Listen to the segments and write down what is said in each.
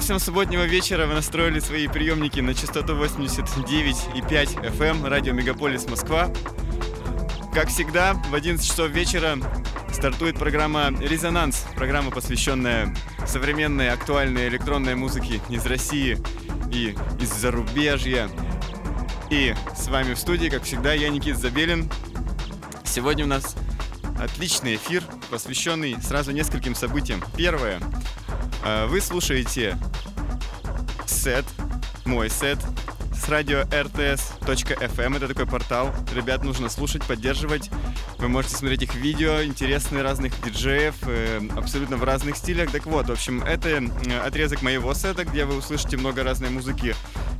Всем субботнего вечера. Вы настроили свои приемники на частоту 89,5 FM, эм, радио Мегаполис Москва. Как всегда, в 11 часов вечера стартует программа «Резонанс», программа, посвященная современной актуальной электронной музыке из России и из зарубежья. И с вами в студии, как всегда, я Никит Забелин. Сегодня у нас отличный эфир, посвященный сразу нескольким событиям. Первое — вы слушаете сет, мой сет с радио rts.fm. Эм. Это такой портал. Ребят нужно слушать, поддерживать. Вы можете смотреть их видео, интересные разных диджеев, э, абсолютно в разных стилях. Так вот, в общем, это э, отрезок моего сета, где вы услышите много разной музыки,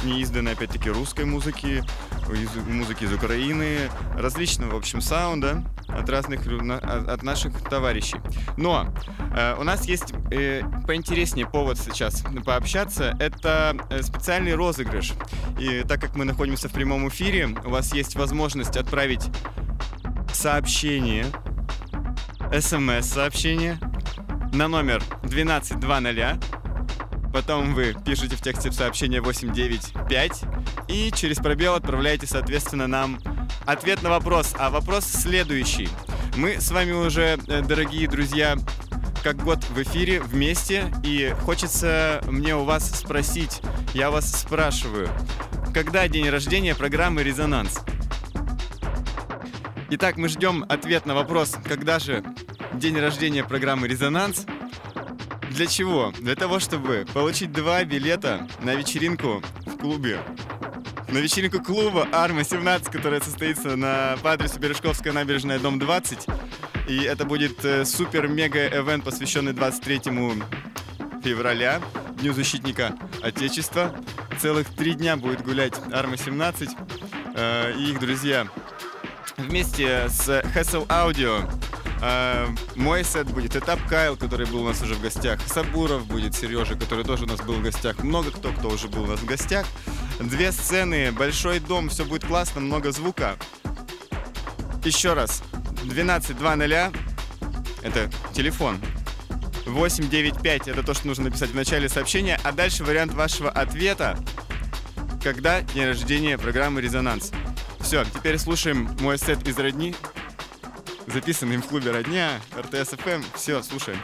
неизданной, опять-таки, русской музыки, из, музыки из Украины, различного, в общем, саунда от разных, от наших товарищей. Но э, у нас есть э, поинтереснее повод сейчас пообщаться. Это э, специальный розыгрыш. И так как мы находимся в прямом эфире, у вас есть возможность отправить сообщение, смс-сообщение на номер 1220 Потом вы пишете в тексте сообщения 895 и через пробел отправляете, соответственно, нам ответ на вопрос. А вопрос следующий. Мы с вами уже, э, дорогие друзья, как год в эфире вместе, и хочется мне у вас спросить, я вас спрашиваю, когда день рождения программы «Резонанс»? Итак, мы ждем ответ на вопрос, когда же день рождения программы «Резонанс», для чего? Для того, чтобы получить два билета на вечеринку в клубе. На вечеринку клуба Арма-17, которая состоится на, по адресу Бережковская набережная, дом 20. И это будет э, супер-мега-эвент, посвященный 23 февраля, Дню защитника Отечества. Целых три дня будет гулять Арма-17 э, и их друзья. Вместе с Hassel Audio а, мой сет будет Этап Кайл, который был у нас уже в гостях. Сабуров будет, Сережа, который тоже у нас был в гостях. Много кто, кто уже был у нас в гостях. Две сцены, большой дом, все будет классно, много звука. Еще раз, 12.00 это телефон. 895 это то, что нужно написать в начале сообщения, а дальше вариант вашего ответа, когда день рождения программы «Резонанс». Все, теперь слушаем мой сет из родни записанный в клубе «Родня», РТС-ФМ. Все, слушаем.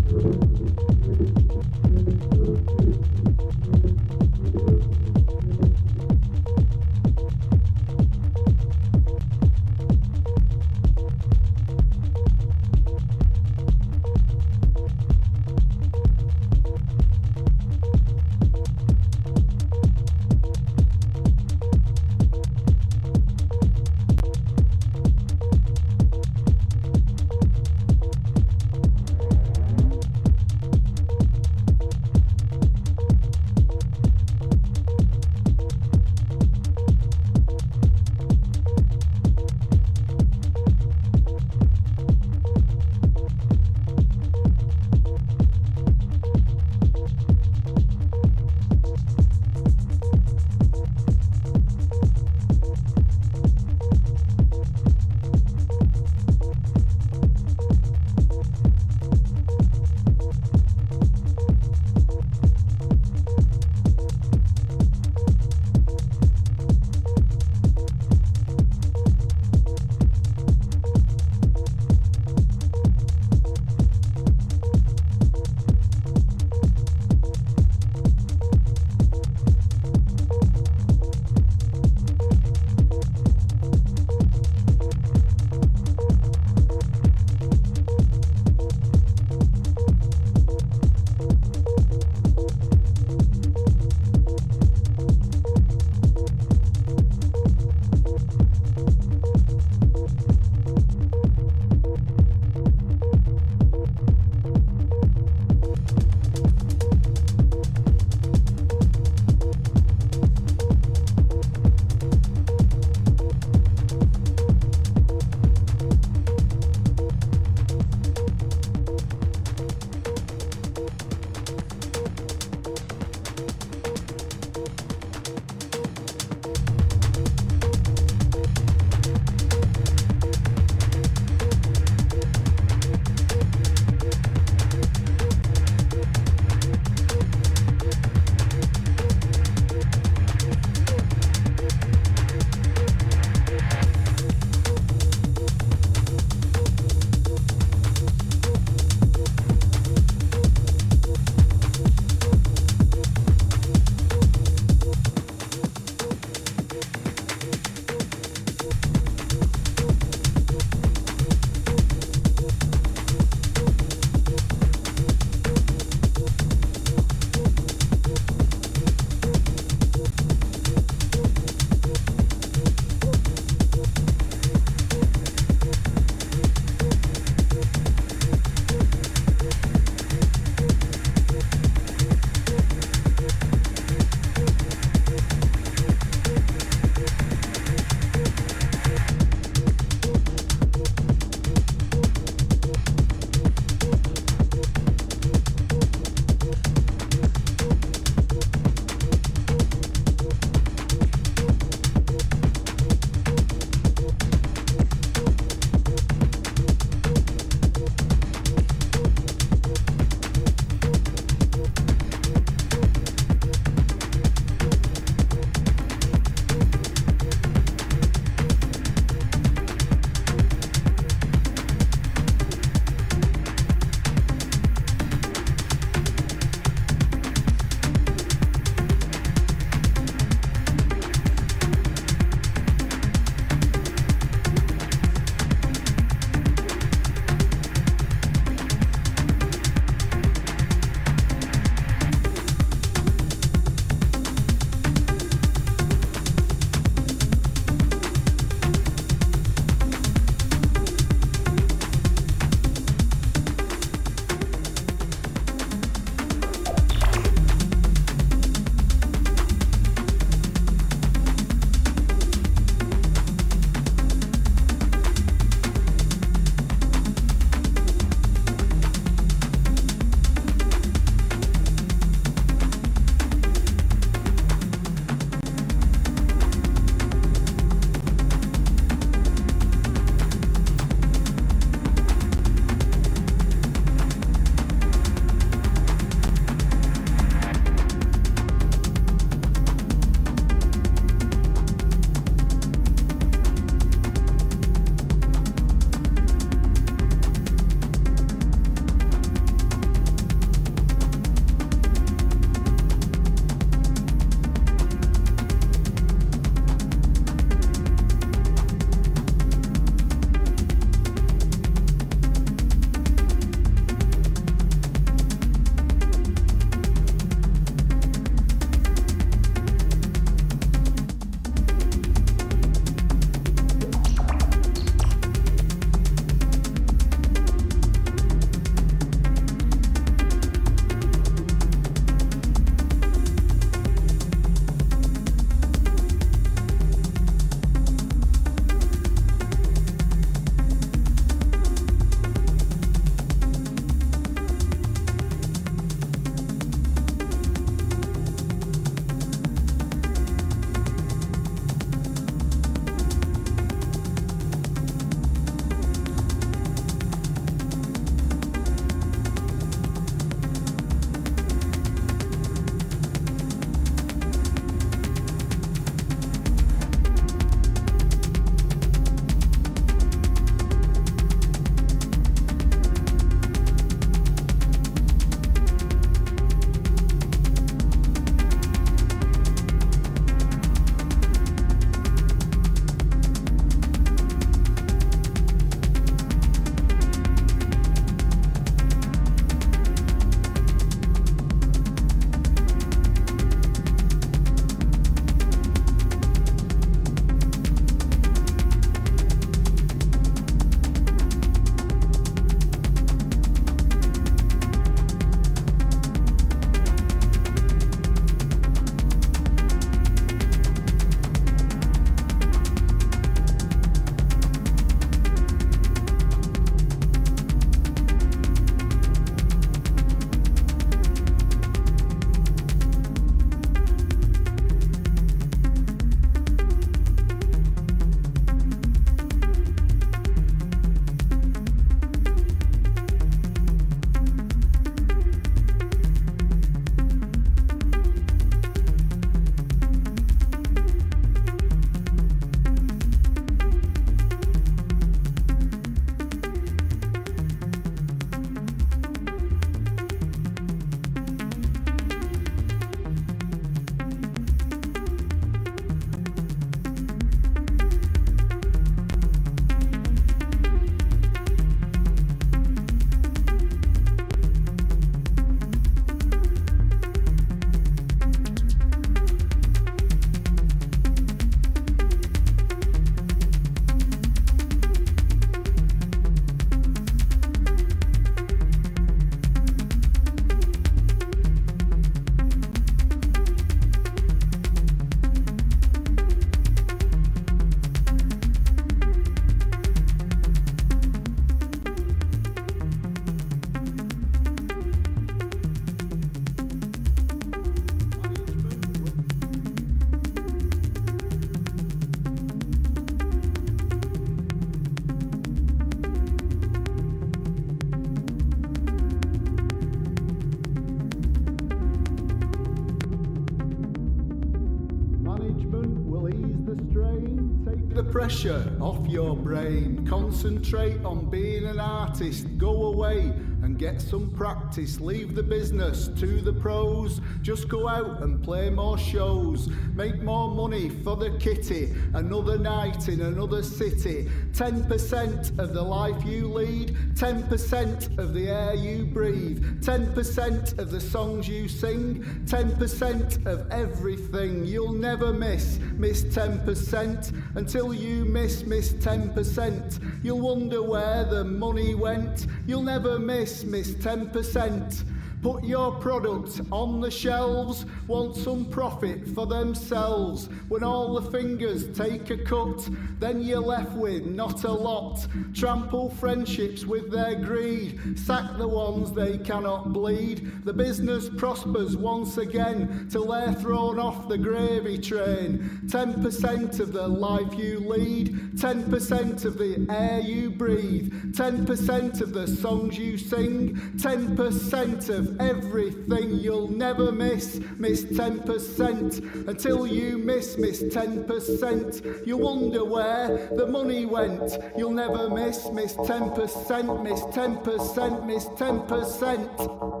Pressure off your brain. Concentrate on being an artist. Go away and get some practice. Leave the business to the pros. Just go out and play more shows. Make more money for the kitty. Another night in another city. 10% of the life you lead. 10% of the air you breathe. 10% of the songs you sing. 10% of everything. You'll never miss, miss 10% until you miss, miss 10%. You'll wonder where the money went. You'll never miss miss, miss 10%. Put your product on the shelves, want some profit for themselves. When all the fingers take a cut, then you're left with not a lot. Trample friendships with their greed, sack the ones they cannot bleed. The business prospers once again till they're thrown off the gravy train. 10% of the life you lead, 10% of the air you breathe, 10% of the songs you sing, 10% of everything you'll never miss. Miss 10% until you miss, miss 10%. You wonder where the money went. You'll never miss, miss 10%, miss 10%, miss 10%.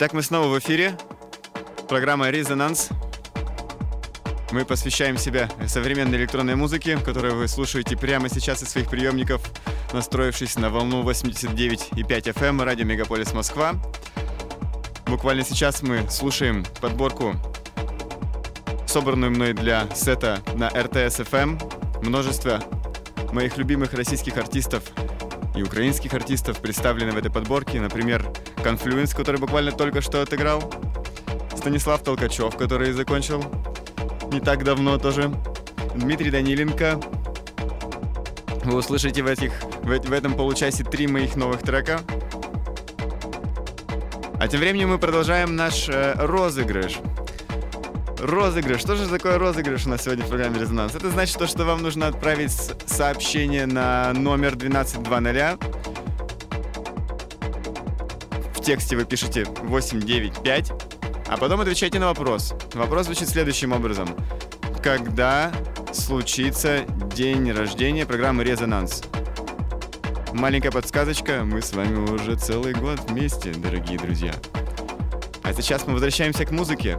Итак, мы снова в эфире. Программа «Резонанс». Мы посвящаем себя современной электронной музыке, которую вы слушаете прямо сейчас из своих приемников, настроившись на волну 89,5 FM эм, радио Мегаполис Москва. Буквально сейчас мы слушаем подборку, собранную мной для сета на RTS FM. Эм. Множество моих любимых российских артистов и украинских артистов представлены в этой подборке. Например, Confluence, который буквально только что отыграл. Станислав Толкачев, который закончил не так давно тоже. Дмитрий Даниленко. Вы услышите в, этих, в, в этом получасе три моих новых трека. А тем временем мы продолжаем наш э, розыгрыш. Розыгрыш. Что же такое розыгрыш у нас сегодня в программе «Резонанс»? Это значит то, что вам нужно отправить сообщение на номер 1220 в тексте вы пишете 895, а потом отвечайте на вопрос. Вопрос звучит следующим образом. Когда случится день рождения программы «Резонанс»? Маленькая подсказочка, мы с вами уже целый год вместе, дорогие друзья. А сейчас мы возвращаемся к музыке.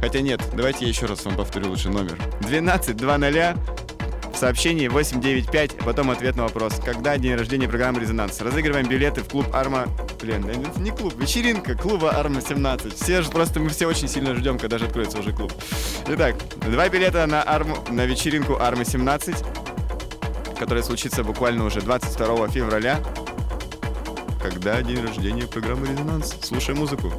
Хотя нет, давайте я еще раз вам повторю лучше номер. 12 00 в сообщении 895, а потом ответ на вопрос. Когда день рождения программы «Резонанс»? Разыгрываем билеты в клуб «Арма». Блин, это не клуб, вечеринка клуба «Арма 17». Все же просто, мы все очень сильно ждем, когда же откроется уже клуб. Итак, два билета на, арму, на вечеринку «Арма 17», которая случится буквально уже 22 февраля. Когда день рождения программы «Резонанс»? Слушай музыку.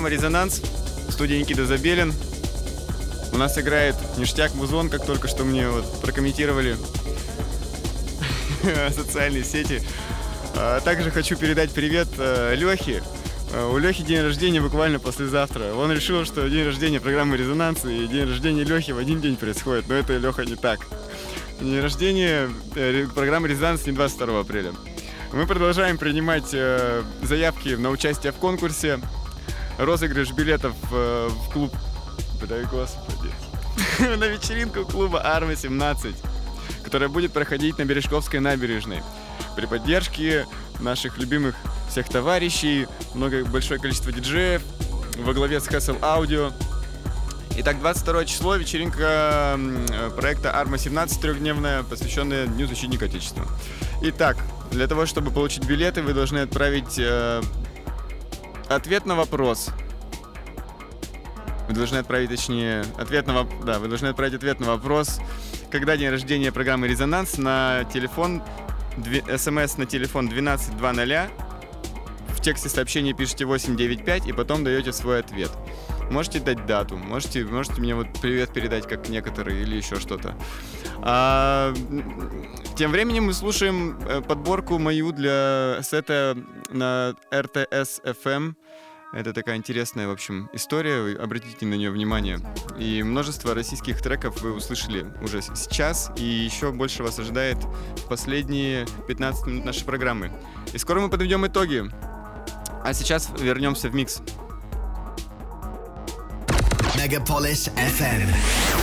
Программа «Резонанс». В студии Никита Забелин. У нас играет ништяк музон, как только что мне вот прокомментировали социальные сети. А также хочу передать привет э, Лехе. Э, у Лехи день рождения буквально послезавтра. Он решил, что день рождения программы «Резонанс» и день рождения Лехи в один день происходит, но это Леха не так. День рождения э, программы «Резонанс» не 22 апреля. Мы продолжаем принимать заявки на участие в конкурсе розыгрыш билетов э, в клуб... Дай господи. на вечеринку клуба Арма-17, которая будет проходить на Бережковской набережной. При поддержке наших любимых всех товарищей, много, большое количество диджеев, во главе с Hustle Audio. Итак, 22 число, вечеринка проекта Арма-17 трехдневная, посвященная Дню защитника Отечества. Итак, для того, чтобы получить билеты, вы должны отправить э, ответ на вопрос. Вы должны отправить, точнее, ответ на, да, вы должны отправить ответ на вопрос, когда день рождения программы «Резонанс» на телефон, смс на телефон 1220, в тексте сообщения пишите 895 и потом даете свой ответ. Можете дать дату, можете, можете мне вот привет передать, как некоторые, или еще что-то. А, тем временем мы слушаем э, подборку мою для сета на RTS FM. Это такая интересная, в общем, история, обратите на нее внимание. И множество российских треков вы услышали уже сейчас, и еще больше вас ожидает последние 15 минут нашей программы. И скоро мы подведем итоги. А сейчас вернемся в микс. Megapolis FM.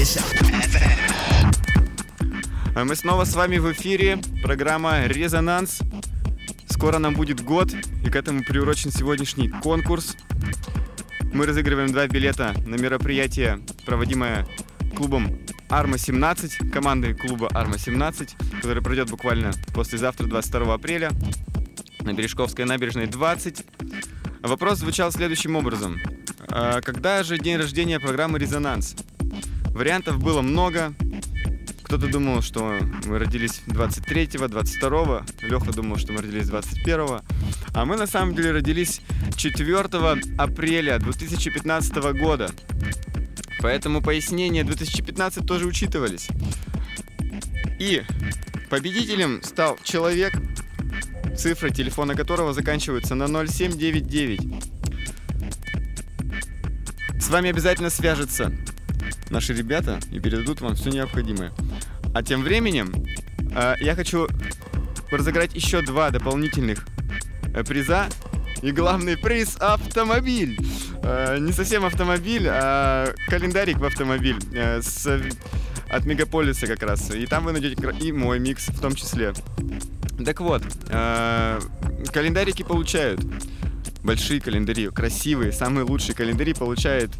FM. А Мы снова с вами в эфире. Программа «Резонанс». Скоро нам будет год, и к этому приурочен сегодняшний конкурс. Мы разыгрываем два билета на мероприятие, проводимое клубом Арма-17, командой клуба Арма-17, который пройдет буквально послезавтра, 22 апреля, на Бережковской набережной 20. Вопрос звучал следующим образом. А Когда же день рождения программы «Резонанс»? Вариантов было много. Кто-то думал, что мы родились 23-го, 22-го. Леха думал, что мы родились 21-го. А мы на самом деле родились 4 апреля 2015 года. Поэтому пояснения 2015 тоже учитывались. И победителем стал человек, цифра телефона которого заканчивается на 0799. С вами обязательно свяжется наши ребята и передадут вам все необходимое. А тем временем э, я хочу разыграть еще два дополнительных э, приза. И главный приз — автомобиль. Э, не совсем автомобиль, а календарик в автомобиль. э, с, от Мегаполиса как раз. И там вы найдете и мой микс в том числе. Так вот, э, календарики получают. Большие календари, красивые, самые лучшие календари получает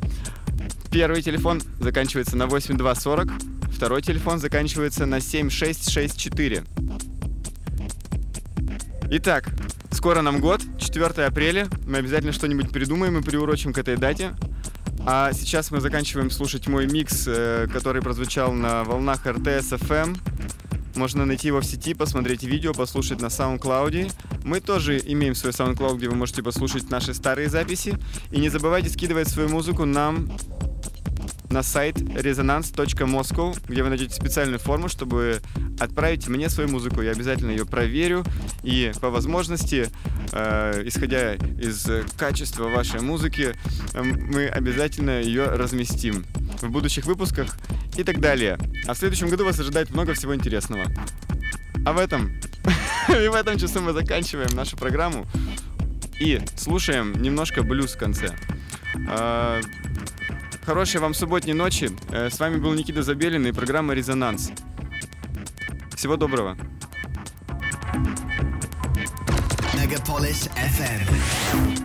Первый телефон заканчивается на 8240, второй телефон заканчивается на 7664. Итак, скоро нам год, 4 апреля. Мы обязательно что-нибудь придумаем и приурочим к этой дате. А сейчас мы заканчиваем слушать мой микс, э, который прозвучал на волнах РТС FM. Можно найти его в сети, посмотреть видео, послушать на SoundCloud. Мы тоже имеем свой SoundCloud, где вы можете послушать наши старые записи. И не забывайте скидывать свою музыку нам на сайт resonance.moscow, где вы найдете специальную форму, чтобы отправить мне свою музыку. Я обязательно ее проверю и по возможности, э, исходя из э, качества вашей музыки, э, мы обязательно ее разместим в будущих выпусках и так далее. А в следующем году вас ожидает много всего интересного. А в этом и в этом часу мы заканчиваем нашу программу и слушаем немножко блюз в конце. Хорошей вам субботней ночи. Э, С вами был Никита Забелин и программа «Резонанс». Всего доброго. Megapolis FM.